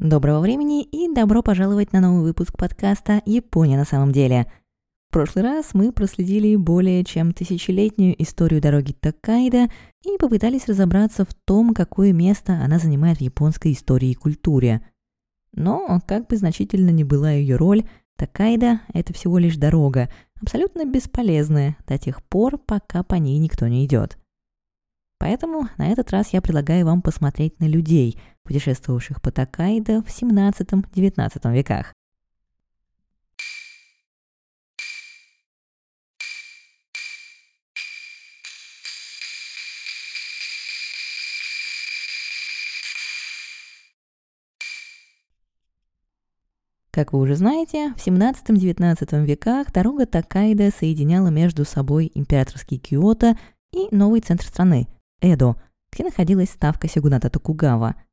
Доброго времени и добро пожаловать на новый выпуск подкаста «Япония на самом деле». В прошлый раз мы проследили более чем тысячелетнюю историю дороги Токкайдо и попытались разобраться в том, какое место она занимает в японской истории и культуре. Но, как бы значительно ни была ее роль, Токкайдо – это всего лишь дорога, абсолютно бесполезная до тех пор, пока по ней никто не идет. Поэтому на этот раз я предлагаю вам посмотреть на людей, путешествовавших по Токайдо в 17-19 веках. Как вы уже знаете, в 17-19 веках дорога Токайдо соединяла между собой императорский Киото и новый центр страны – Эдо, где находилась ставка сёгуната Токугава –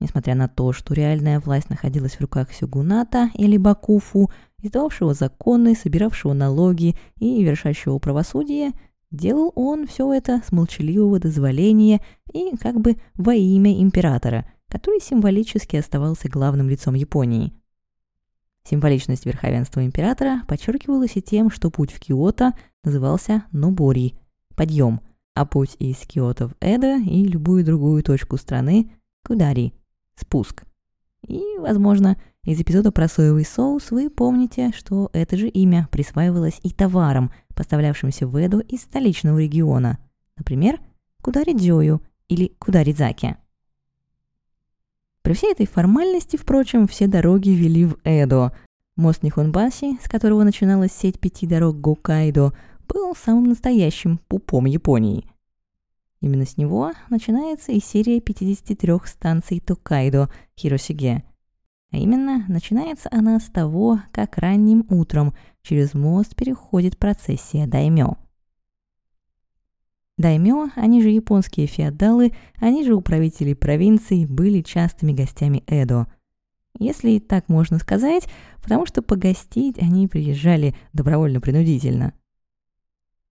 Несмотря на то, что реальная власть находилась в руках сёгуната или бакуфу, издававшего законы, собиравшего налоги и вершащего правосудие, делал он все это с молчаливого дозволения и как бы во имя императора, который символически оставался главным лицом Японии. Символичность верховенства императора подчеркивалась и тем, что путь в Киото назывался Нобори – подъем, а путь из Киото в Эдо и любую другую точку страны – Кудари – спуск. И, возможно, из эпизода про соевый соус вы помните, что это же имя присваивалось и товарам, поставлявшимся в Эду из столичного региона. Например, Кударидзёю или Кударидзаки. При всей этой формальности, впрочем, все дороги вели в Эдо. Мост Нихонбаси, с которого начиналась сеть пяти дорог Гоккайдо, был самым настоящим пупом Японии – Именно с него начинается и серия 53 станций Токайдо Хиросиге. А именно, начинается она с того, как ранним утром через мост переходит процессия даймё. Даймё, они же японские феодалы, они же управители провинций, были частыми гостями Эдо. Если так можно сказать, потому что погостить они приезжали добровольно-принудительно –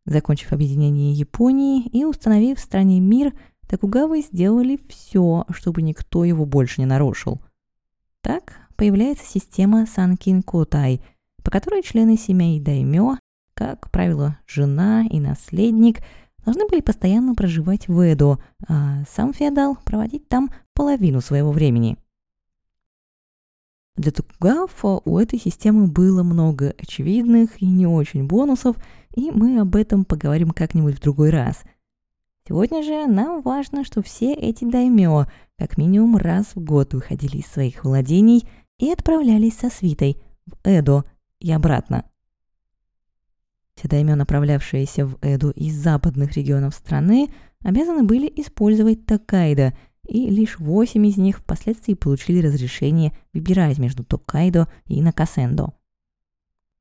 Закончив объединение Японии и установив в стране мир, Токугавы сделали все, чтобы никто его больше не нарушил. Так появляется система Санкин Котай, по которой члены семей даймё, как правило, жена и наследник, должны были постоянно проживать в Эдо, а сам феодал проводить там половину своего времени. Для Токугава у этой системы было много очевидных и не очень бонусов – и мы об этом поговорим как-нибудь в другой раз. Сегодня же нам важно, что все эти даймё как минимум раз в год выходили из своих владений и отправлялись со свитой в Эдо и обратно. Все даймё, направлявшиеся в Эду из западных регионов страны, обязаны были использовать Токайдо, и лишь восемь из них впоследствии получили разрешение выбирать между Токайдо и Накасендо.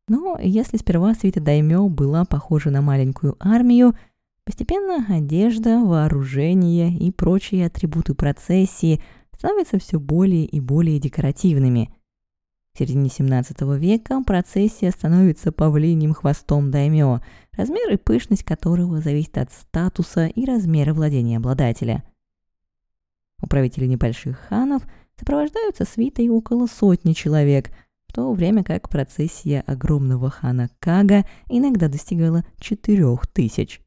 Но если сперва свита Даймё была похожа на маленькую армию, постепенно одежда, вооружение и прочие атрибуты процессии становятся все более и более декоративными. В середине 17 века процессия становится павлиним хвостом даймё, размер и пышность которого зависит от статуса и размера владения обладателя. Управители небольших ханов сопровождаются свитой около сотни человек – в то время как процессия огромного хана Кага иногда достигала четырех тысяч.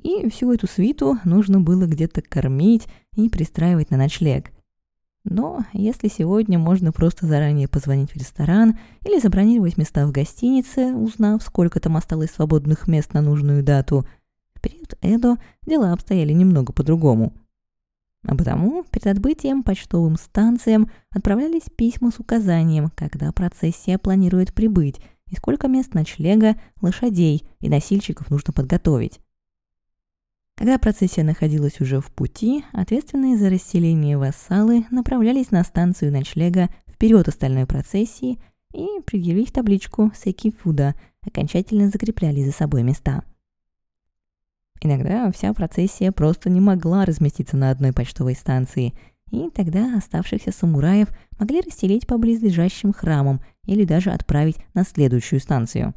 И всю эту свиту нужно было где-то кормить и пристраивать на ночлег. Но если сегодня можно просто заранее позвонить в ресторан или забронировать места в гостинице, узнав, сколько там осталось свободных мест на нужную дату, в период Эдо дела обстояли немного по-другому – а потому перед отбытием почтовым станциям отправлялись письма с указанием, когда процессия планирует прибыть и сколько мест ночлега, лошадей и носильщиков нужно подготовить. Когда процессия находилась уже в пути, ответственные за расселение вассалы направлялись на станцию ночлега вперед остальной процессии и, предъявив табличку «Секифуда», окончательно закрепляли за собой места – Иногда вся процессия просто не могла разместиться на одной почтовой станции, и тогда оставшихся самураев могли расселить по близлежащим храмам или даже отправить на следующую станцию.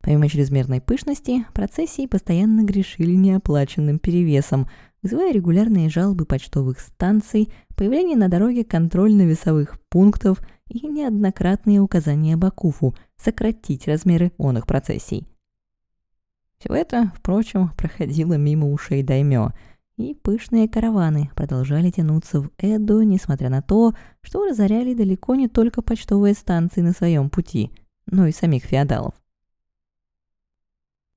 Помимо чрезмерной пышности, процессии постоянно грешили неоплаченным перевесом, вызывая регулярные жалобы почтовых станций, появление на дороге контрольно-весовых пунктов и неоднократные указания Бакуфу сократить размеры онных процессий. Все это, впрочем, проходило мимо ушей Даймё, и пышные караваны продолжали тянуться в Эду, несмотря на то, что разоряли далеко не только почтовые станции на своем пути, но и самих феодалов.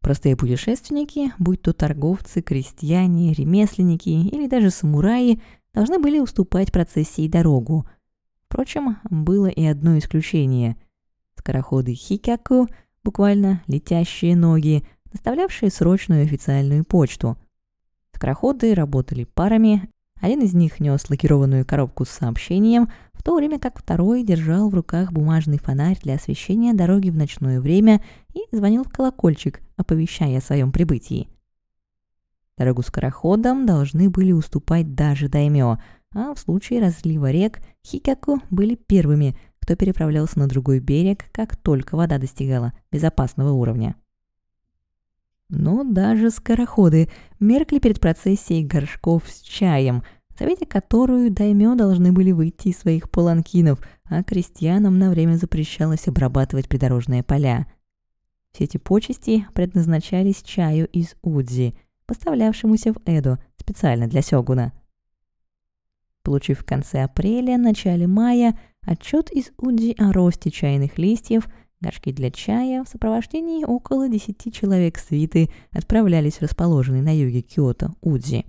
Простые путешественники, будь то торговцы, крестьяне, ремесленники или даже самураи, должны были уступать процессии дорогу. Впрочем, было и одно исключение. Скороходы хикяку, буквально летящие ноги, доставлявшие срочную официальную почту. Скороходы работали парами, один из них нес лакированную коробку с сообщением, в то время как второй держал в руках бумажный фонарь для освещения дороги в ночное время и звонил в колокольчик, оповещая о своем прибытии. Дорогу скороходам должны были уступать даже даймё, а в случае разлива рек Хикаку были первыми, кто переправлялся на другой берег, как только вода достигала безопасного уровня. Но даже скороходы меркли перед процессией горшков с чаем, завидя которую даймё должны были выйти из своих паланкинов, а крестьянам на время запрещалось обрабатывать придорожные поля. Все эти почести предназначались чаю из Удзи, поставлявшемуся в Эдо специально для Сёгуна. Получив в конце апреля, начале мая отчет из Удзи о росте чайных листьев – Горшки для чая в сопровождении около десяти человек свиты отправлялись в расположенный на юге Киото Удзи.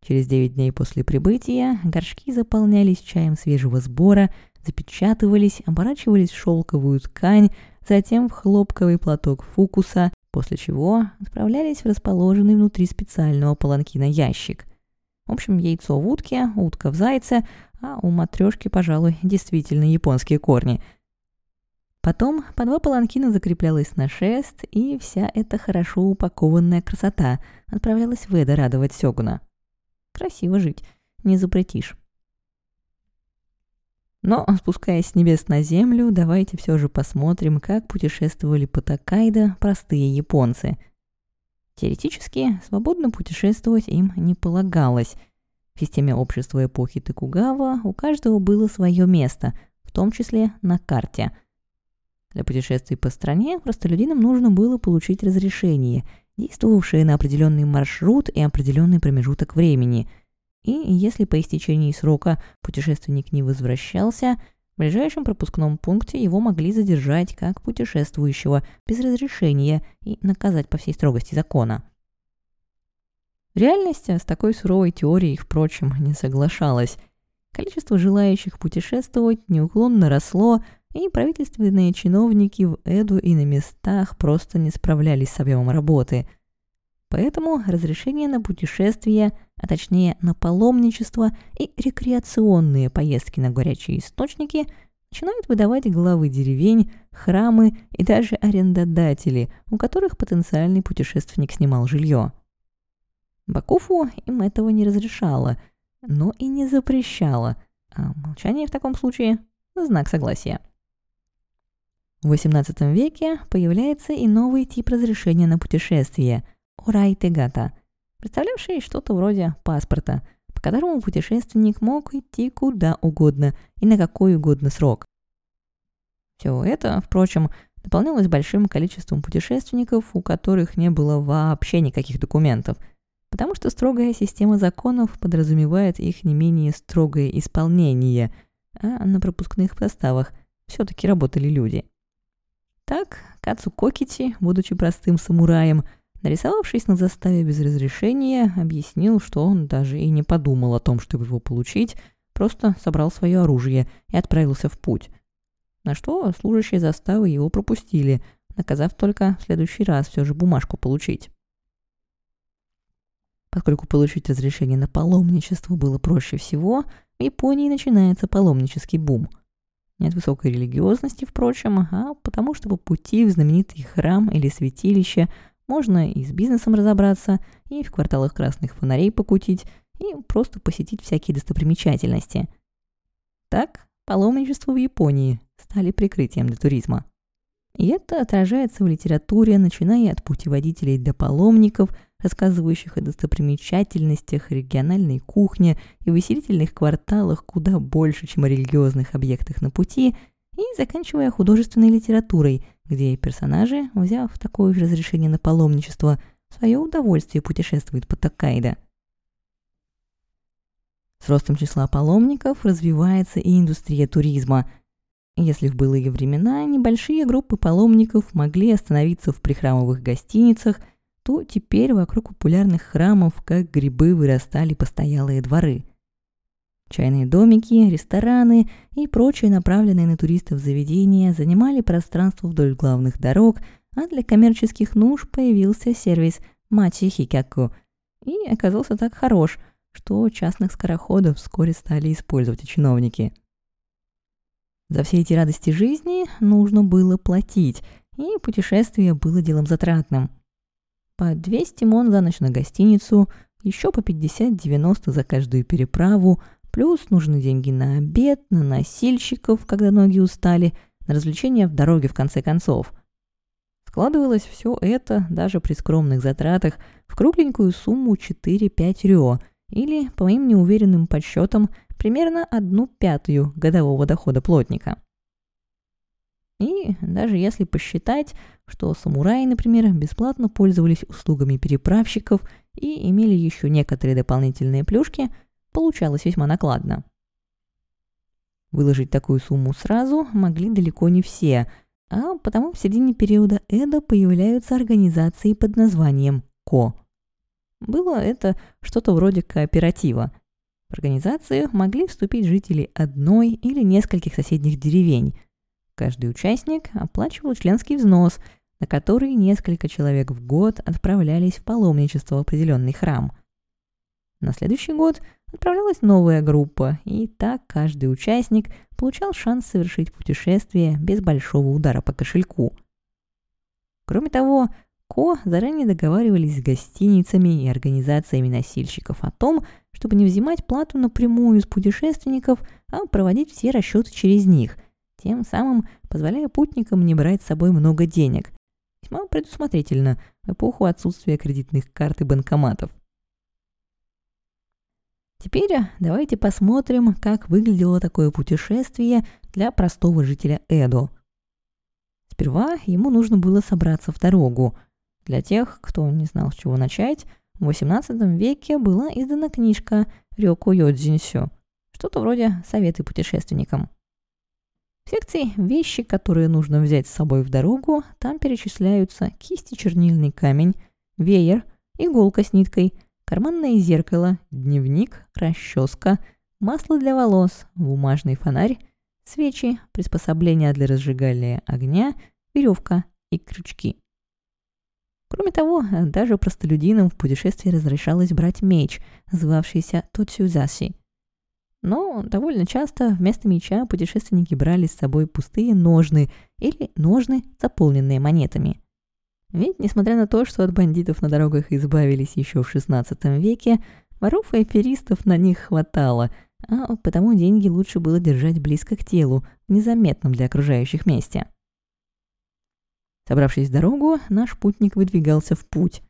Через девять дней после прибытия горшки заполнялись чаем свежего сбора, запечатывались, оборачивались в шелковую ткань, затем в хлопковый платок фукуса, после чего отправлялись в расположенный внутри специального паланкина ящик. В общем, яйцо в утке, утка в зайце, а у матрешки, пожалуй, действительно японские корни – Потом по два паланкина закреплялась на шест, и вся эта хорошо упакованная красота отправлялась в Эда радовать Сёгуна. Красиво жить, не запретишь. Но, спускаясь с небес на землю, давайте все же посмотрим, как путешествовали по Такайдо простые японцы. Теоретически, свободно путешествовать им не полагалось. В системе общества эпохи Токугава у каждого было свое место, в том числе на карте – для путешествий по стране простолюдинам нужно было получить разрешение, действовавшее на определенный маршрут и определенный промежуток времени. И если по истечении срока путешественник не возвращался, в ближайшем пропускном пункте его могли задержать как путешествующего без разрешения и наказать по всей строгости закона. Реальность с такой суровой теорией, впрочем, не соглашалась. Количество желающих путешествовать неуклонно росло, и правительственные чиновники в Эду и на местах просто не справлялись с объемом работы. Поэтому разрешение на путешествия, а точнее на паломничество и рекреационные поездки на горячие источники начинают выдавать главы деревень, храмы и даже арендодатели, у которых потенциальный путешественник снимал жилье. Бакуфу им этого не разрешало, но и не запрещало, а молчание в таком случае – знак согласия. В XVIII веке появляется и новый тип разрешения на путешествие – урайтегата, представлявший что-то вроде паспорта, по которому путешественник мог идти куда угодно и на какой угодно срок. Все это, впрочем, дополнялось большим количеством путешественников, у которых не было вообще никаких документов, потому что строгая система законов подразумевает их не менее строгое исполнение, а на пропускных составах все-таки работали люди – так, Кацу Кокити, будучи простым самураем, нарисовавшись на заставе без разрешения, объяснил, что он даже и не подумал о том, чтобы его получить, просто собрал свое оружие и отправился в путь. На что служащие заставы его пропустили, наказав только в следующий раз все же бумажку получить. Поскольку получить разрешение на паломничество было проще всего, в Японии начинается паломнический бум – нет высокой религиозности, впрочем, а потому что по пути в знаменитый храм или святилище можно и с бизнесом разобраться, и в кварталах красных фонарей покутить, и просто посетить всякие достопримечательности. Так, паломничество в Японии стали прикрытием для туризма. И это отражается в литературе, начиная от путеводителей до паломников, рассказывающих о достопримечательностях, региональной кухне и выселительных кварталах куда больше, чем о религиозных объектах на пути, и заканчивая художественной литературой, где персонажи, взяв такое же разрешение на паломничество, в свое удовольствие путешествуют по Токкайдо. С ростом числа паломников развивается и индустрия туризма. Если в былые времена небольшие группы паломников могли остановиться в прихрамовых гостиницах, то теперь вокруг популярных храмов как грибы вырастали постоялые дворы. Чайные домики, рестораны и прочие направленные на туристов заведения занимали пространство вдоль главных дорог, а для коммерческих нужд появился сервис Мачи Хикяку и оказался так хорош – что частных скороходов вскоре стали использовать чиновники. За все эти радости жизни нужно было платить, и путешествие было делом затратным. По 200 мон за ночь на гостиницу, еще по 50-90 за каждую переправу, плюс нужны деньги на обед, на носильщиков, когда ноги устали, на развлечения в дороге в конце концов. Складывалось все это, даже при скромных затратах, в кругленькую сумму 4-5 рё – или, по моим неуверенным подсчетам, примерно одну пятую годового дохода плотника. И даже если посчитать, что самураи, например, бесплатно пользовались услугами переправщиков и имели еще некоторые дополнительные плюшки, получалось весьма накладно. Выложить такую сумму сразу могли далеко не все, а потому в середине периода Эда появляются организации под названием КО – было это что-то вроде кооператива. В организацию могли вступить жители одной или нескольких соседних деревень. Каждый участник оплачивал членский взнос, на который несколько человек в год отправлялись в паломничество в определенный храм. На следующий год отправлялась новая группа, и так каждый участник получал шанс совершить путешествие без большого удара по кошельку. Кроме того, Ко заранее договаривались с гостиницами и организациями носильщиков о том, чтобы не взимать плату напрямую с путешественников, а проводить все расчеты через них, тем самым позволяя путникам не брать с собой много денег. Весьма предусмотрительно в эпоху отсутствия кредитных карт и банкоматов. Теперь давайте посмотрим, как выглядело такое путешествие для простого жителя Эдо. Сперва ему нужно было собраться в дорогу – для тех, кто не знал, с чего начать, в XVIII веке была издана книжка Рёко Йодзинсю, что-то вроде «Советы путешественникам». В секции «Вещи, которые нужно взять с собой в дорогу» там перечисляются кисти чернильный камень, веер, иголка с ниткой, карманное зеркало, дневник, расческа, масло для волос, бумажный фонарь, свечи, приспособления для разжигания огня, веревка и крючки. Кроме того, даже простолюдинам в путешествии разрешалось брать меч, называвшийся Тоцюзаси. Но довольно часто вместо меча путешественники брали с собой пустые ножны или ножны, заполненные монетами. Ведь, несмотря на то, что от бандитов на дорогах избавились еще в XVI веке, воров и аферистов на них хватало, а потому деньги лучше было держать близко к телу, в незаметном для окружающих месте. Собравшись в дорогу, наш путник выдвигался в путь.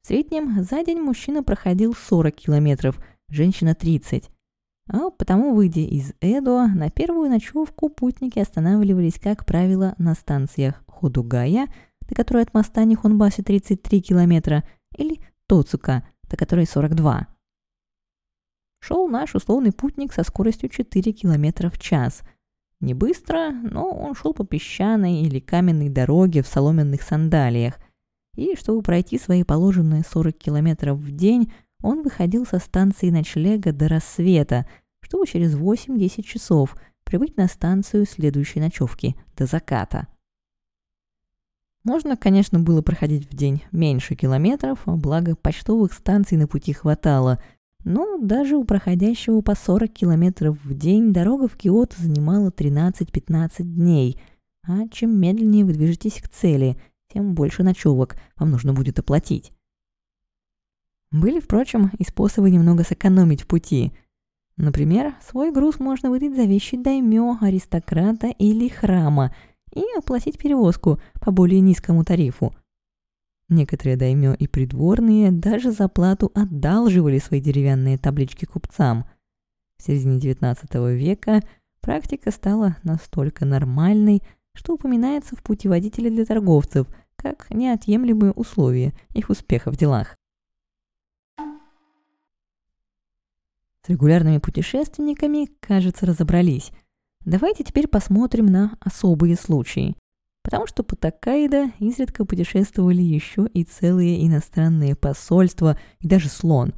В среднем за день мужчина проходил 40 километров, женщина 30. А потому, выйдя из Эдо, на первую ночевку путники останавливались, как правило, на станциях Ходугая, до которой от моста Нихонбаси 33 километра, или Тоцука, до которой 42. Шел наш условный путник со скоростью 4 километра в час – не быстро, но он шел по песчаной или каменной дороге в соломенных сандалиях. И чтобы пройти свои положенные 40 километров в день, он выходил со станции ночлега до рассвета, чтобы через 8-10 часов прибыть на станцию следующей ночевки до заката. Можно, конечно, было проходить в день меньше километров, благо почтовых станций на пути хватало – но даже у проходящего по 40 километров в день дорога в Киото занимала 13-15 дней, а чем медленнее вы движетесь к цели, тем больше ночевок вам нужно будет оплатить. Были, впрочем, и способы немного сэкономить в пути. Например, свой груз можно выдать за вещи даймё, аристократа или храма и оплатить перевозку по более низкому тарифу. Некоторые даймё и придворные даже за плату одалживали свои деревянные таблички купцам. В середине XIX века практика стала настолько нормальной, что упоминается в путеводителе для торговцев как неотъемлемые условия их успеха в делах. Регулярными путешественниками, кажется, разобрались. Давайте теперь посмотрим на особые случаи потому что по Такайда изредка путешествовали еще и целые иностранные посольства и даже слон.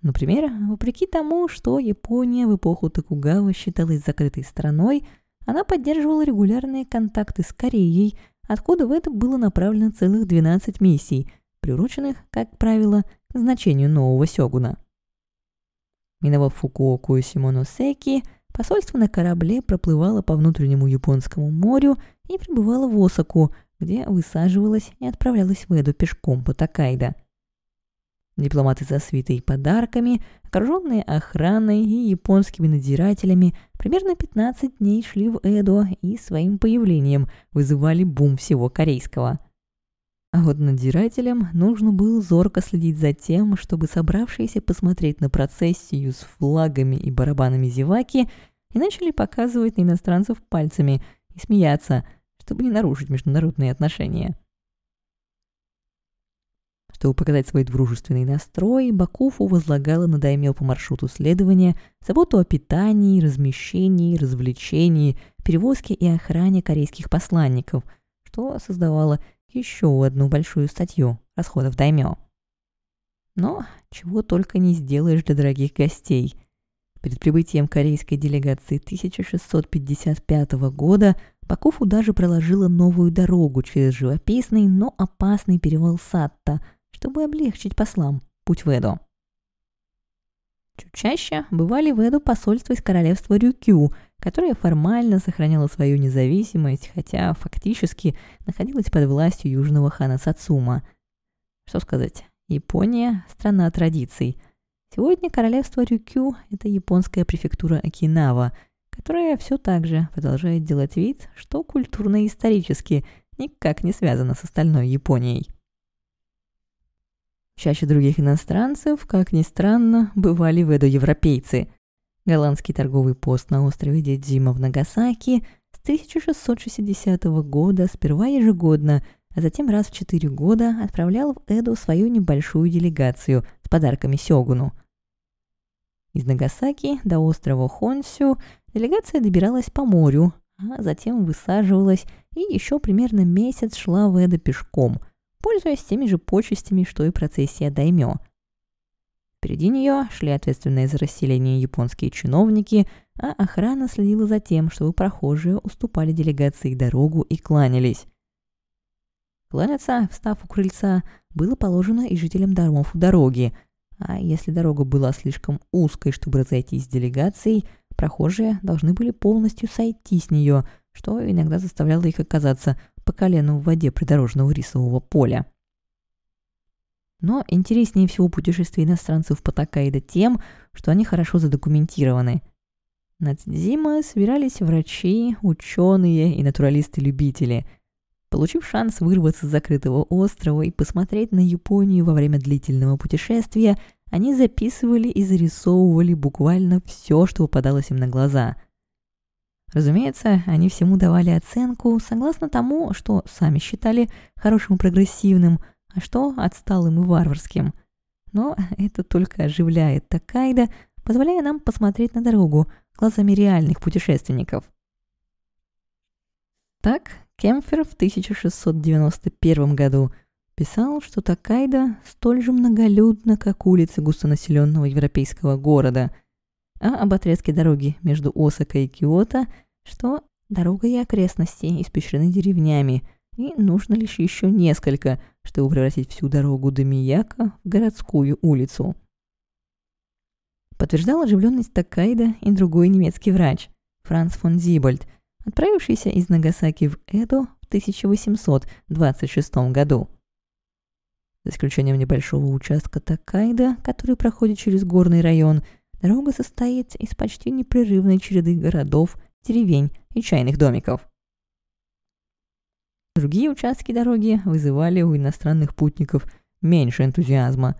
Например, вопреки тому, что Япония в эпоху Токугава считалась закрытой страной, она поддерживала регулярные контакты с Кореей, откуда в это было направлено целых 12 миссий, приуроченных, как правило, к значению нового сёгуна. Миновав Фукуоку и Симоносеки, посольство на корабле проплывало по внутреннему Японскому морю и прибывала в Осаку, где высаживалась и отправлялась в Эду пешком по Такайда. Дипломаты со свитой подарками, окруженные охраной и японскими надзирателями, примерно 15 дней шли в Эдо и своим появлением вызывали бум всего корейского. А вот надзирателям нужно было зорко следить за тем, чтобы собравшиеся посмотреть на процессию с флагами и барабанами зеваки и начали показывать на иностранцев пальцами и смеяться – чтобы не нарушить международные отношения. Чтобы показать свой дружественный настрой, Бакуфу возлагала на Даймё по маршруту следования заботу о питании, размещении, развлечении, перевозке и охране корейских посланников, что создавало еще одну большую статью расходов Даймё. Но чего только не сделаешь для дорогих гостей – Перед прибытием корейской делегации 1655 года Бакуфу даже проложила новую дорогу через живописный, но опасный перевал Сатта, чтобы облегчить послам путь в Эду. Чуть чаще бывали в Эду посольства из королевства Рюкю, которое формально сохраняло свою независимость, хотя фактически находилось под властью южного хана Сацума. Что сказать, Япония – страна традиций – Сегодня королевство Рюкю – это японская префектура Окинава, которая все так же продолжает делать вид, что культурно и исторически никак не связана с остальной Японией. Чаще других иностранцев, как ни странно, бывали в европейцы. Голландский торговый пост на острове Дедзима в Нагасаки с 1660 года сперва ежегодно, а затем раз в четыре года отправлял в Эду свою небольшую делегацию – с подарками Сёгуну. Из Нагасаки до острова Хонсю делегация добиралась по морю, а затем высаживалась и еще примерно месяц шла в Эдо пешком, пользуясь теми же почестями, что и процессия Даймё. Впереди нее шли ответственные за расселение японские чиновники, а охрана следила за тем, чтобы прохожие уступали делегации дорогу и кланялись. Кланяться, встав у крыльца, было положено и жителям домов у дороги, а если дорога была слишком узкой, чтобы разойтись с делегацией, прохожие должны были полностью сойти с нее, что иногда заставляло их оказаться по колену в воде придорожного рисового поля. Но интереснее всего путешествия иностранцев по Такаида тем, что они хорошо задокументированы. На Цзима собирались врачи, ученые и натуралисты-любители – Получив шанс вырваться с закрытого острова и посмотреть на Японию во время длительного путешествия, они записывали и зарисовывали буквально все, что попадалось им на глаза. Разумеется, они всему давали оценку согласно тому, что сами считали хорошим и прогрессивным, а что отсталым и варварским. Но это только оживляет Такайда, позволяя нам посмотреть на дорогу глазами реальных путешественников. Так, Кемфер в 1691 году писал, что Такайда столь же многолюдна, как улицы густонаселенного европейского города, а об отрезке дороги между Осакой и Киото, что дорога и окрестности испещрены деревнями, и нужно лишь еще несколько, чтобы превратить всю дорогу до Мияка в городскую улицу. Подтверждал оживленность Такайда и другой немецкий врач, Франц фон Зибольд – отправившийся из Нагасаки в Эдо в 1826 году. За исключением небольшого участка Такайда, который проходит через горный район, дорога состоит из почти непрерывной череды городов, деревень и чайных домиков. Другие участки дороги вызывали у иностранных путников меньше энтузиазма.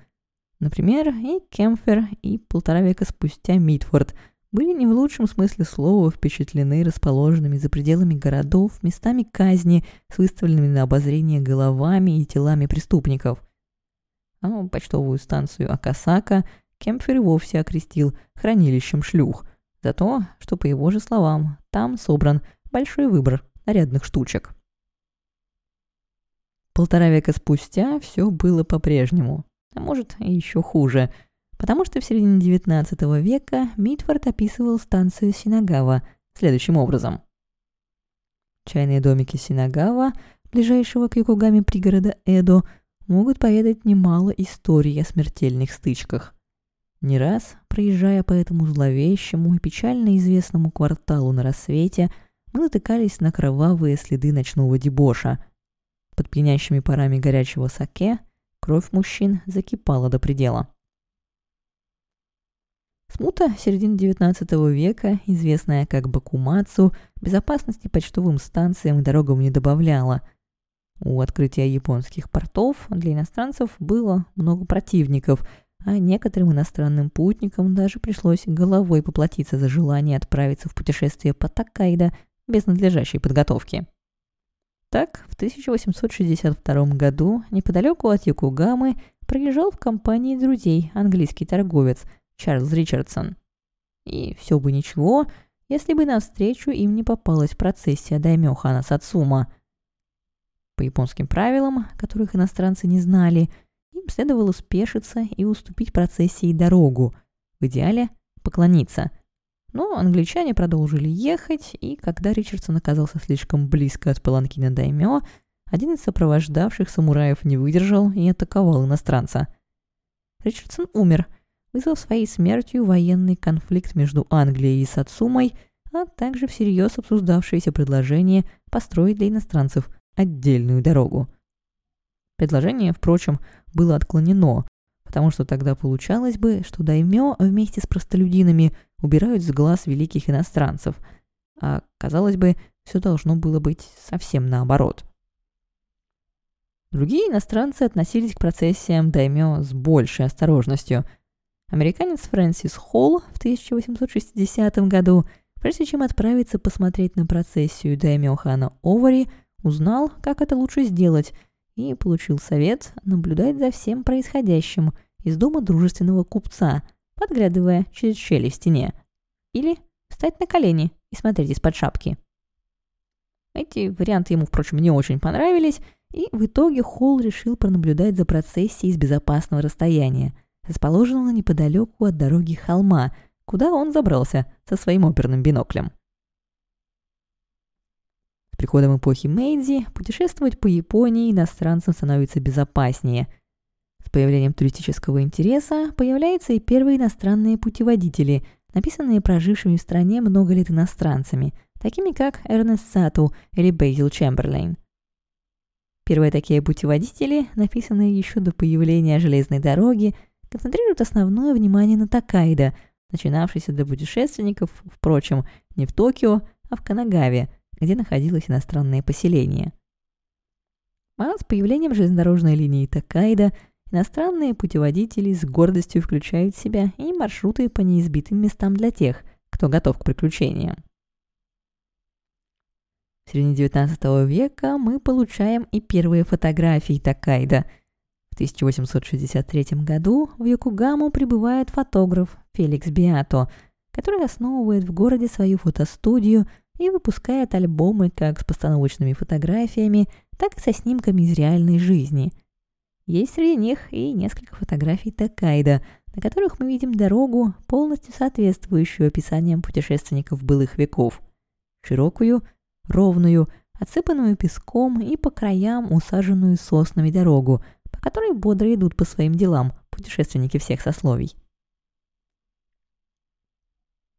Например, и Кемфер, и полтора века спустя Митфорд были не в лучшем смысле слова впечатлены расположенными за пределами городов местами казни с выставленными на обозрение головами и телами преступников. А почтовую станцию Акасака Кемфер и вовсе окрестил хранилищем шлюх, за то, что, по его же словам, там собран большой выбор нарядных штучек. Полтора века спустя все было по-прежнему, а может и еще хуже, потому что в середине XIX века Митфорд описывал станцию Синагава следующим образом. Чайные домики Синагава, ближайшего к Юкугаме пригорода Эдо, могут поведать немало историй о смертельных стычках. Не раз, проезжая по этому зловещему и печально известному кварталу на рассвете, мы натыкались на кровавые следы ночного дебоша. Под пьянящими парами горячего саке кровь мужчин закипала до предела. Смута середины XIX века, известная как Бакумацу, безопасности почтовым станциям и дорогам не добавляла – у открытия японских портов для иностранцев было много противников, а некоторым иностранным путникам даже пришлось головой поплатиться за желание отправиться в путешествие по Такайдо без надлежащей подготовки. Так, в 1862 году неподалеку от Якугамы проезжал в компании друзей английский торговец Чарльз Ричардсон. И все бы ничего, если бы навстречу им не попалась процессия даймё Хана Сацума – по японским правилам, которых иностранцы не знали, им следовало спешиться и уступить процессии дорогу, в идеале поклониться. Но англичане продолжили ехать, и когда Ричардсон оказался слишком близко от паланкина Даймё, один из сопровождавших самураев не выдержал и атаковал иностранца. Ричардсон умер, вызвав своей смертью военный конфликт между Англией и Сацумой, а также всерьез обсуждавшееся предложение построить для иностранцев отдельную дорогу. Предложение, впрочем, было отклонено, потому что тогда получалось бы, что даймё вместе с простолюдинами убирают с глаз великих иностранцев, а, казалось бы, все должно было быть совсем наоборот. Другие иностранцы относились к процессиям даймё с большей осторожностью. Американец Фрэнсис Холл в 1860 году, прежде чем отправиться посмотреть на процессию даймё хана Овари, Узнал, как это лучше сделать, и получил совет наблюдать за всем происходящим из дома дружественного купца, подглядывая через щели в стене. Или встать на колени и смотреть из-под шапки. Эти варианты ему, впрочем, не очень понравились, и в итоге Холл решил пронаблюдать за процессией с безопасного расстояния, расположенного неподалеку от дороги холма, куда он забрался со своим оперным биноклем приходом эпохи Мэйдзи путешествовать по Японии иностранцам становится безопаснее. С появлением туристического интереса появляются и первые иностранные путеводители, написанные прожившими в стране много лет иностранцами, такими как Эрнест Сату или Бейзил Чемберлейн. Первые такие путеводители, написанные еще до появления железной дороги, концентрируют основное внимание на Такайдо, начинавшийся для путешественников, впрочем, не в Токио, а в Канагаве – где находилось иностранное поселение. А с появлением железнодорожной линии Такайда иностранные путеводители с гордостью включают в себя и маршруты по неизбитым местам для тех, кто готов к приключениям. В середине 19 века мы получаем и первые фотографии Такайда. В 1863 году в Йокугаму прибывает фотограф Феликс Биато, который основывает в городе свою фотостудию – и выпускает альбомы как с постановочными фотографиями, так и со снимками из реальной жизни. Есть среди них и несколько фотографий Такайда, на которых мы видим дорогу, полностью соответствующую описаниям путешественников былых веков. Широкую, ровную, отсыпанную песком и по краям усаженную соснами дорогу, по которой бодро идут по своим делам путешественники всех сословий.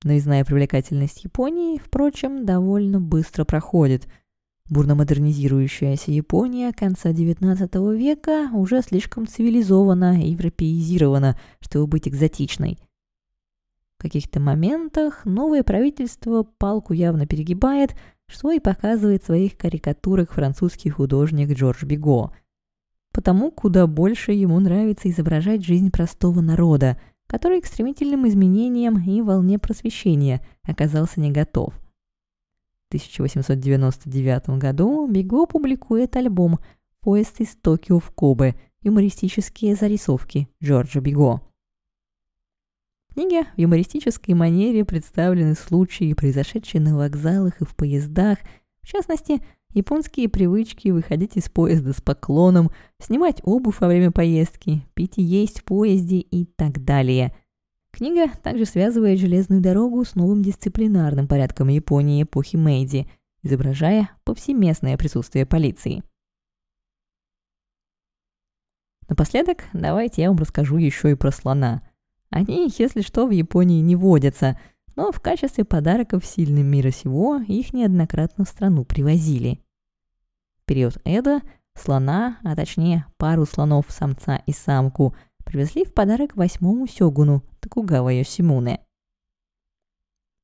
Но и зная привлекательность Японии, впрочем, довольно быстро проходит. Бурно модернизирующаяся Япония конца XIX века уже слишком цивилизована и европеизирована, чтобы быть экзотичной. В каких-то моментах новое правительство палку явно перегибает, что и показывает в своих карикатурах французский художник Джордж Биго. Потому куда больше ему нравится изображать жизнь простого народа, который к стремительным изменениям и волне просвещения оказался не готов. В 1899 году Биго публикует альбом «Поезд из Токио в Кобе. Юмористические зарисовки Джорджа Биго». В книге в юмористической манере представлены случаи, произошедшие на вокзалах и в поездах, в частности, японские привычки выходить из поезда с поклоном, снимать обувь во время поездки, пить и есть в поезде и так далее. Книга также связывает железную дорогу с новым дисциплинарным порядком Японии эпохи Мэйди, изображая повсеместное присутствие полиции. Напоследок, давайте я вам расскажу еще и про слона – они, если что, в Японии не водятся, но в качестве подарков сильным мира сего их неоднократно в страну привозили. В период Эда слона, а точнее пару слонов самца и самку, привезли в подарок восьмому сёгуну Токугава Йосимуне.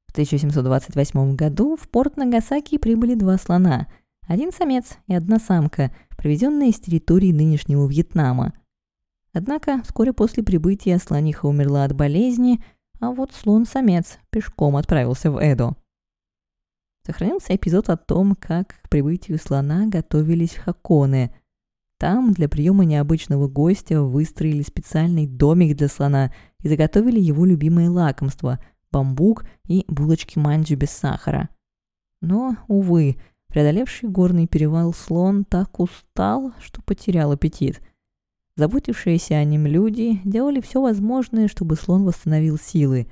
В 1728 году в порт Нагасаки прибыли два слона, один самец и одна самка, привезенные с территории нынешнего Вьетнама – Однако вскоре после прибытия слониха умерла от болезни, а вот слон-самец пешком отправился в Эдо. Сохранился эпизод о том, как к прибытию слона готовились в Хаконе. Там для приема необычного гостя выстроили специальный домик для слона и заготовили его любимое лакомство – бамбук и булочки манджи без сахара. Но, увы, преодолевший горный перевал слон так устал, что потерял аппетит – Заботившиеся о нем люди делали все возможное, чтобы слон восстановил силы.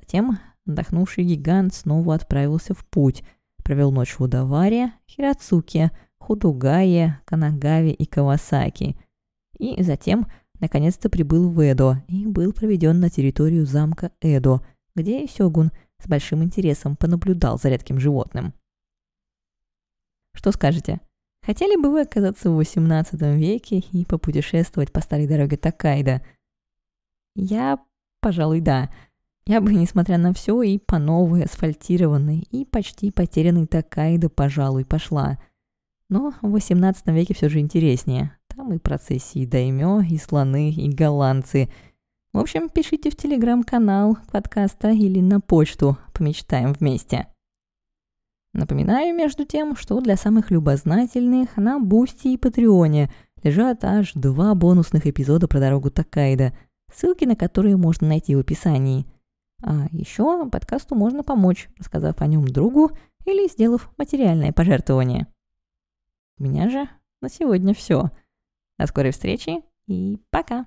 Затем отдохнувший гигант снова отправился в путь, провел ночь в Удаваре, Хирацуке, Худугае, Канагаве и Кавасаки. И затем, наконец-то, прибыл в Эдо и был проведен на территорию замка Эдо, где Сёгун с большим интересом понаблюдал за редким животным. Что скажете? Хотели бы вы оказаться в XVIII веке и попутешествовать по старой дороге Такайда? Я, пожалуй, да. Я бы, несмотря на все, и по новой, асфальтированной, и почти потерянной Такайда, пожалуй, пошла. Но в XVIII веке все же интереснее. Там и процессии даймё, и слоны, и голландцы. В общем, пишите в телеграм-канал подкаста или на почту «Помечтаем вместе». Напоминаю, между тем, что для самых любознательных на Boosty и Patreon е лежат аж два бонусных эпизода про дорогу Токайдо, ссылки на которые можно найти в описании. А еще подкасту можно помочь, рассказав о нем другу или сделав материальное пожертвование. У меня же на сегодня все. До скорой встречи и пока!